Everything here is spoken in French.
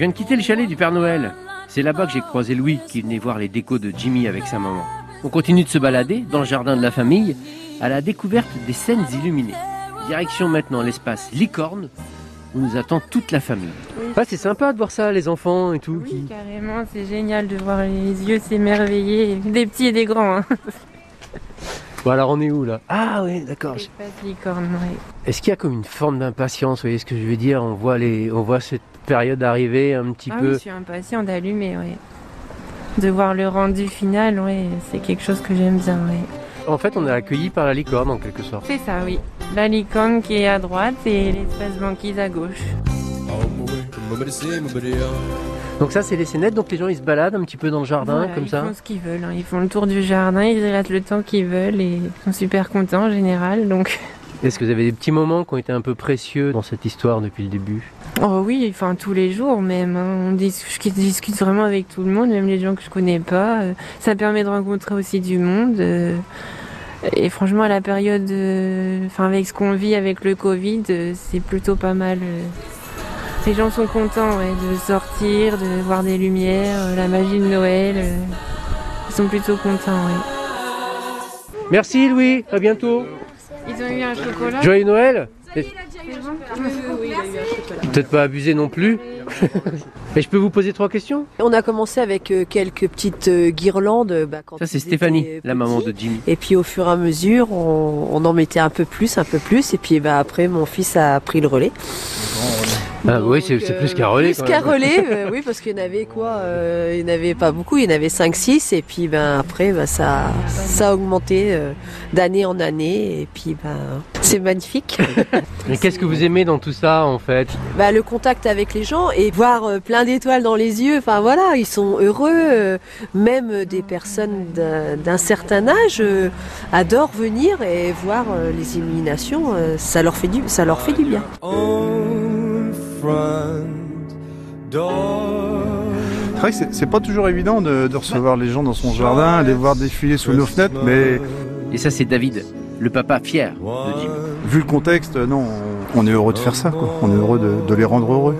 viens de quitter le chalet du Père Noël. C'est là-bas que j'ai croisé Louis qui venait voir les décos de Jimmy avec sa maman. On continue de se balader dans le jardin de la famille à la découverte des scènes illuminées. Direction maintenant l'espace Licorne où nous attend toute la famille. Ah, c'est sympa de voir ça, les enfants et tout. Oui, carrément, c'est génial de voir les yeux s'émerveiller, des petits et des grands. hein. Bon alors on est où là? Ah oui, d'accord. Est-ce qu'il y a comme une forme d'impatience, vous voyez ce que je veux dire? On voit les, on voit cette période arriver un petit Ah peu. oui, je suis impatient d'allumer, oui. De voir le rendu final, oui, c'est quelque chose que j'aime bien, oui. En fait, on est accueilli par la licorne en quelque sorte. C'est ça, oui. La licorne qui est à droite et l'espace banquise à gauche. Donc ça, c'est les scénettes. Donc les gens ils se baladent un petit peu dans le jardin Voilà, comme ils ça. font ce qu'ils veulent, hein. ils font le tour du jardin, ils restent le temps qu'ils veulent et ils sont super contents en général, donc... Est-ce que vous avez des petits moments qui ont été un peu précieux dans cette histoire depuis le début? Oh oui, enfin tous les jours même. hein. On dis- je discute vraiment avec tout le monde, même les gens que je connais pas. Euh, Ça permet de rencontrer aussi du monde. euh, Et franchement, à la période, euh, enfin avec ce qu'on vit avec le Covid, c'est plutôt pas mal. Les gens sont contents ouais, de sortir, de voir des lumières, euh, la magie de Noël. euh. Ils sont plutôt contents. ouais. Merci Louis, à bientôt. Ils ont eu un chocolat. Joyeux Noël. Peut-être pas abuser non plus. Et je peux vous poser trois questions? On a commencé avec euh, quelques petites guirlandes. bah, quand Ça c'est Stéphanie, la maman de Jimmy. Et puis au fur et à mesure, on, on en mettait un peu plus, un peu plus. Et puis bah, après, mon fils a pris le relais. Ah oui, Donc, c'est c'est euh, plus qu'un relais. Plus qu'un relais, euh, oui, parce qu'il y en avait quoi euh, Il n'y en avait pas beaucoup, il y en avait 5-6. Et puis ben, après, ben, ça, ça a augmenté euh, d'année en année. Et puis ben, c'est magnifique. Mais qu'est-ce que vous aimez dans tout ça en fait? Bah, le contact avec les gens et voir euh, plein d'étoiles dans les yeux. Enfin voilà, ils sont heureux. euh, même des personnes d'un certain âge euh, adorent venir et voir euh, les illuminations. euh, ça leur fait du, ça leur fait du bien. door. C'est vrai que c'est- pas toujours évident de, de recevoir les gens dans son jardin, les voir défiler sous nos fenêtres, mais Et ça c'est David, le papa fier de Jimmy. vu le contexte, non, on on est heureux de faire ça, quoi. On est heureux de- de les rendre heureux.